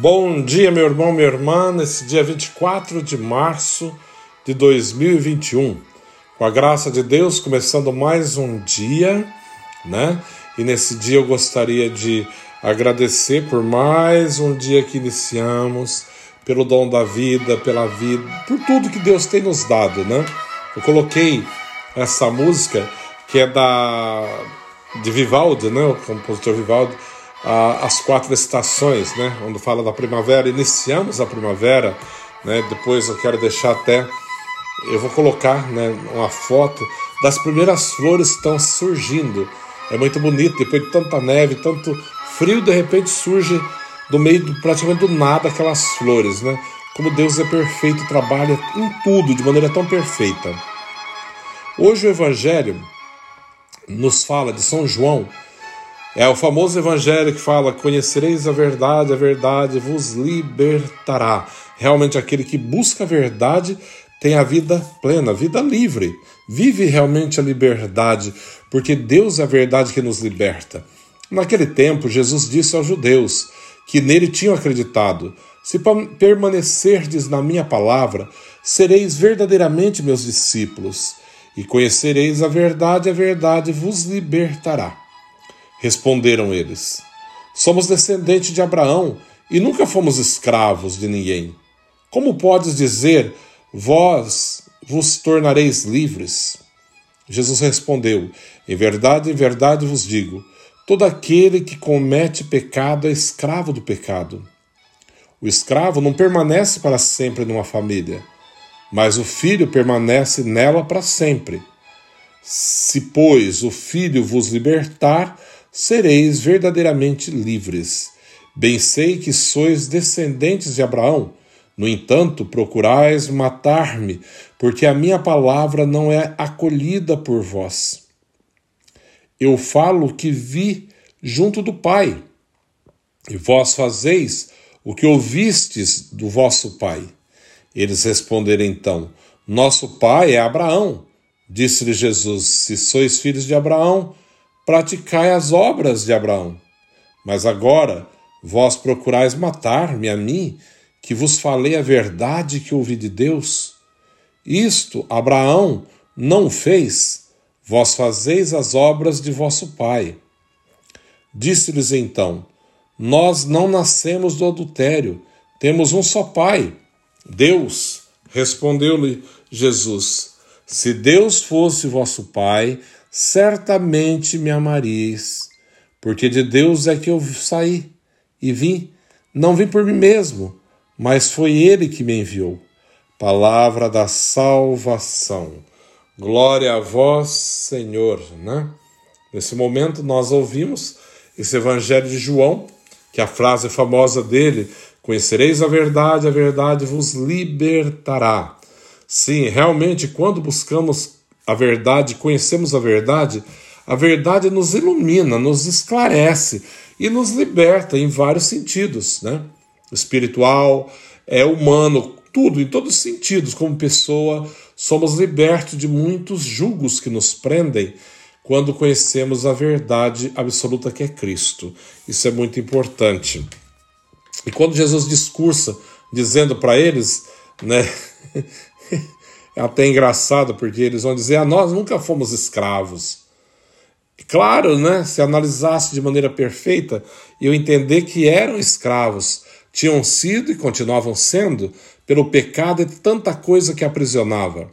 Bom dia, meu irmão, minha irmã, nesse dia 24 de março de 2021. Com a graça de Deus, começando mais um dia, né? E nesse dia eu gostaria de agradecer por mais um dia que iniciamos, pelo dom da vida, pela vida, por tudo que Deus tem nos dado, né? Eu coloquei essa música que é da de Vivaldi, né? O compositor Vivaldi as quatro estações, né? Onde fala da primavera, iniciamos a primavera, né? Depois eu quero deixar até, eu vou colocar, né? Uma foto das primeiras flores que estão surgindo. É muito bonito, depois de tanta neve, tanto frio, de repente surge do meio do, praticamente do nada aquelas flores, né? Como Deus é perfeito, trabalha em tudo de maneira tão perfeita. Hoje o Evangelho nos fala de São João é o famoso evangelho que fala: Conhecereis a verdade, a verdade vos libertará. Realmente, aquele que busca a verdade tem a vida plena, vida livre. Vive realmente a liberdade, porque Deus é a verdade que nos liberta. Naquele tempo, Jesus disse aos judeus que nele tinham acreditado: Se permanecerdes na minha palavra, sereis verdadeiramente meus discípulos, e conhecereis a verdade, a verdade vos libertará. Responderam eles: Somos descendentes de Abraão e nunca fomos escravos de ninguém. Como podes dizer, vós vos tornareis livres? Jesus respondeu: Em verdade, em verdade vos digo: todo aquele que comete pecado é escravo do pecado. O escravo não permanece para sempre numa família, mas o filho permanece nela para sempre. Se, pois, o filho vos libertar, sereis verdadeiramente livres. Bem sei que sois descendentes de Abraão. No entanto, procurais matar-me, porque a minha palavra não é acolhida por vós. Eu falo que vi junto do Pai, e vós fazeis o que ouvistes do vosso Pai. Eles responderam então: Nosso pai é Abraão. Disse-lhe Jesus: Se sois filhos de Abraão, praticai as obras de Abraão. Mas agora vós procurais matar-me a mim, que vos falei a verdade que ouvi de Deus. Isto Abraão não fez, vós fazeis as obras de vosso pai. Disse-lhes então: Nós não nascemos do adultério, temos um só pai, Deus. Respondeu-lhe Jesus: Se Deus fosse vosso pai, certamente me amareis, porque de Deus é que eu saí e vim. Não vim por mim mesmo, mas foi Ele que me enviou. Palavra da salvação. Glória a vós, Senhor, né? Nesse momento nós ouvimos esse evangelho de João, que é a frase famosa dele, conhecereis a verdade, a verdade vos libertará. Sim, realmente, quando buscamos a verdade, conhecemos a verdade, a verdade nos ilumina, nos esclarece e nos liberta em vários sentidos, né? Espiritual, é humano, tudo, em todos os sentidos, como pessoa, somos libertos de muitos julgos que nos prendem quando conhecemos a verdade absoluta que é Cristo. Isso é muito importante. E quando Jesus discursa dizendo para eles, né, É até engraçado, porque eles vão dizer: ah, nós nunca fomos escravos. Claro, né? Se analisasse de maneira perfeita, eu entender que eram escravos, tinham sido e continuavam sendo pelo pecado e tanta coisa que aprisionava.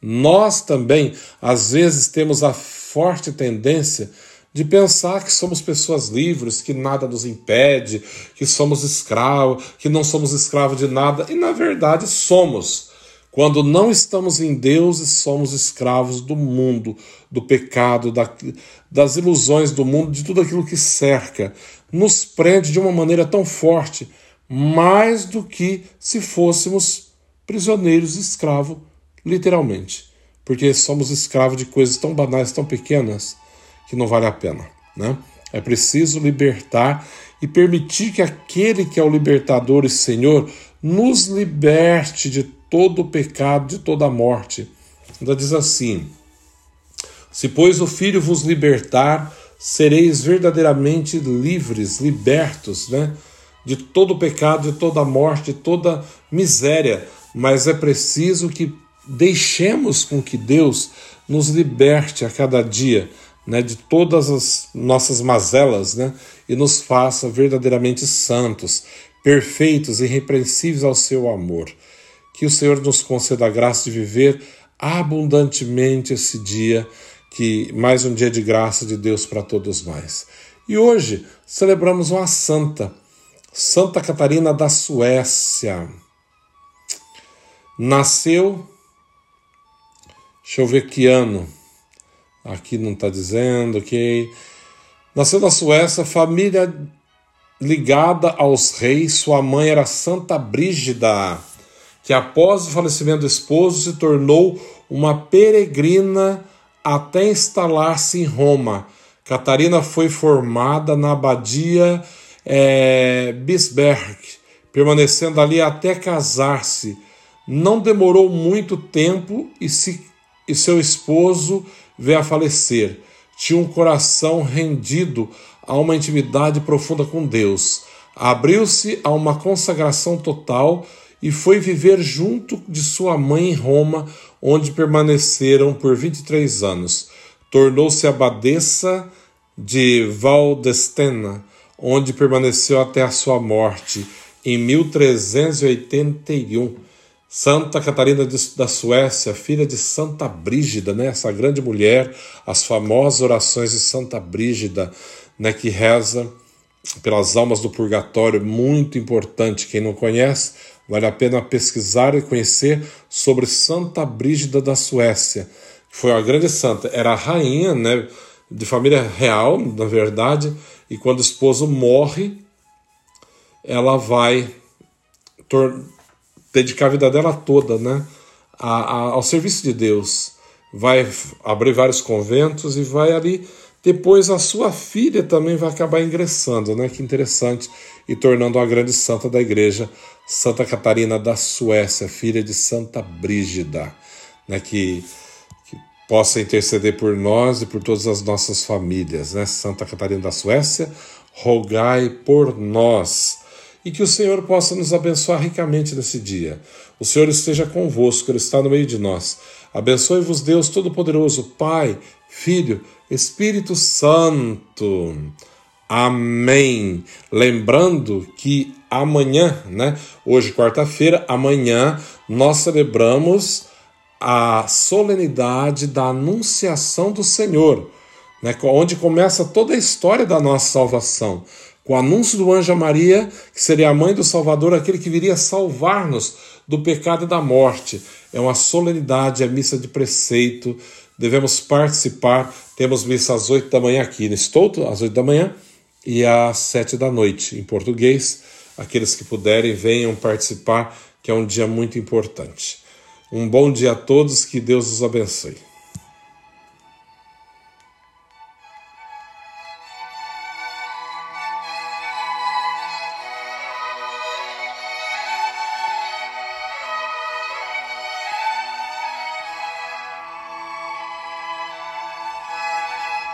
Nós também, às vezes, temos a forte tendência de pensar que somos pessoas livres, que nada nos impede, que somos escravos, que não somos escravos de nada, e na verdade somos. Quando não estamos em Deus e somos escravos do mundo, do pecado, da, das ilusões do mundo, de tudo aquilo que cerca, nos prende de uma maneira tão forte, mais do que se fôssemos prisioneiros, escravos, literalmente. Porque somos escravos de coisas tão banais, tão pequenas, que não vale a pena. Né? É preciso libertar e permitir que aquele que é o libertador e Senhor nos liberte de todo o pecado, de toda a morte. Ainda diz assim: Se, pois, o Filho vos libertar, sereis verdadeiramente livres, libertos, né? de todo pecado, de toda morte, de toda miséria, mas é preciso que deixemos com que Deus nos liberte a cada dia né, de todas as nossas mazelas né, e nos faça verdadeiramente santos, perfeitos irrepreensíveis ao seu amor. Que o Senhor nos conceda a graça de viver abundantemente esse dia, que mais um dia de graça de Deus para todos nós. E hoje celebramos uma santa, Santa Catarina da Suécia. Nasceu, deixa eu ver que ano, aqui não está dizendo, ok. Nasceu na Suécia, família ligada aos reis, sua mãe era Santa Brígida que após o falecimento do esposo se tornou uma peregrina até instalar-se em Roma. Catarina foi formada na abadia é, Bisberg, permanecendo ali até casar-se. Não demorou muito tempo e, se, e seu esposo veio a falecer. Tinha um coração rendido a uma intimidade profunda com Deus. Abriu-se a uma consagração total e foi viver junto de sua mãe em Roma, onde permaneceram por 23 anos. Tornou-se abadesa de Valdestena, onde permaneceu até a sua morte em 1381. Santa Catarina da Suécia, filha de Santa Brígida, né? essa grande mulher, as famosas orações de Santa Brígida, né? que reza pelas almas do purgatório, muito importante. Quem não conhece, Vale a pena pesquisar e conhecer sobre Santa Brígida da Suécia, que foi uma grande santa. Era a rainha, né, de família real, na verdade, e quando o esposo morre, ela vai dedicar a vida dela toda né, a, a, ao serviço de Deus. Vai abrir vários conventos e vai ali. Depois a sua filha também vai acabar ingressando, né? Que interessante, e tornando uma grande santa da igreja, Santa Catarina da Suécia, filha de Santa Brígida, né, que, que possa interceder por nós e por todas as nossas famílias. Né? Santa Catarina da Suécia, rogai por nós. E que o Senhor possa nos abençoar ricamente nesse dia. O Senhor esteja convosco, Ele está no meio de nós. Abençoe-vos, Deus Todo-Poderoso, Pai, Filho, Espírito Santo. Amém. Lembrando que amanhã, né? Hoje, quarta-feira, amanhã nós celebramos a solenidade da Anunciação do Senhor, né? Onde começa toda a história da nossa salvação, com o anúncio do anjo Maria, que seria a mãe do Salvador, aquele que viria salvar-nos do pecado e da morte. É uma solenidade, é missa de preceito. Devemos participar. Temos missa às oito da manhã aqui no Estouto, às oito da manhã e às sete da noite, em português. Aqueles que puderem, venham participar, que é um dia muito importante. Um bom dia a todos, que Deus os abençoe.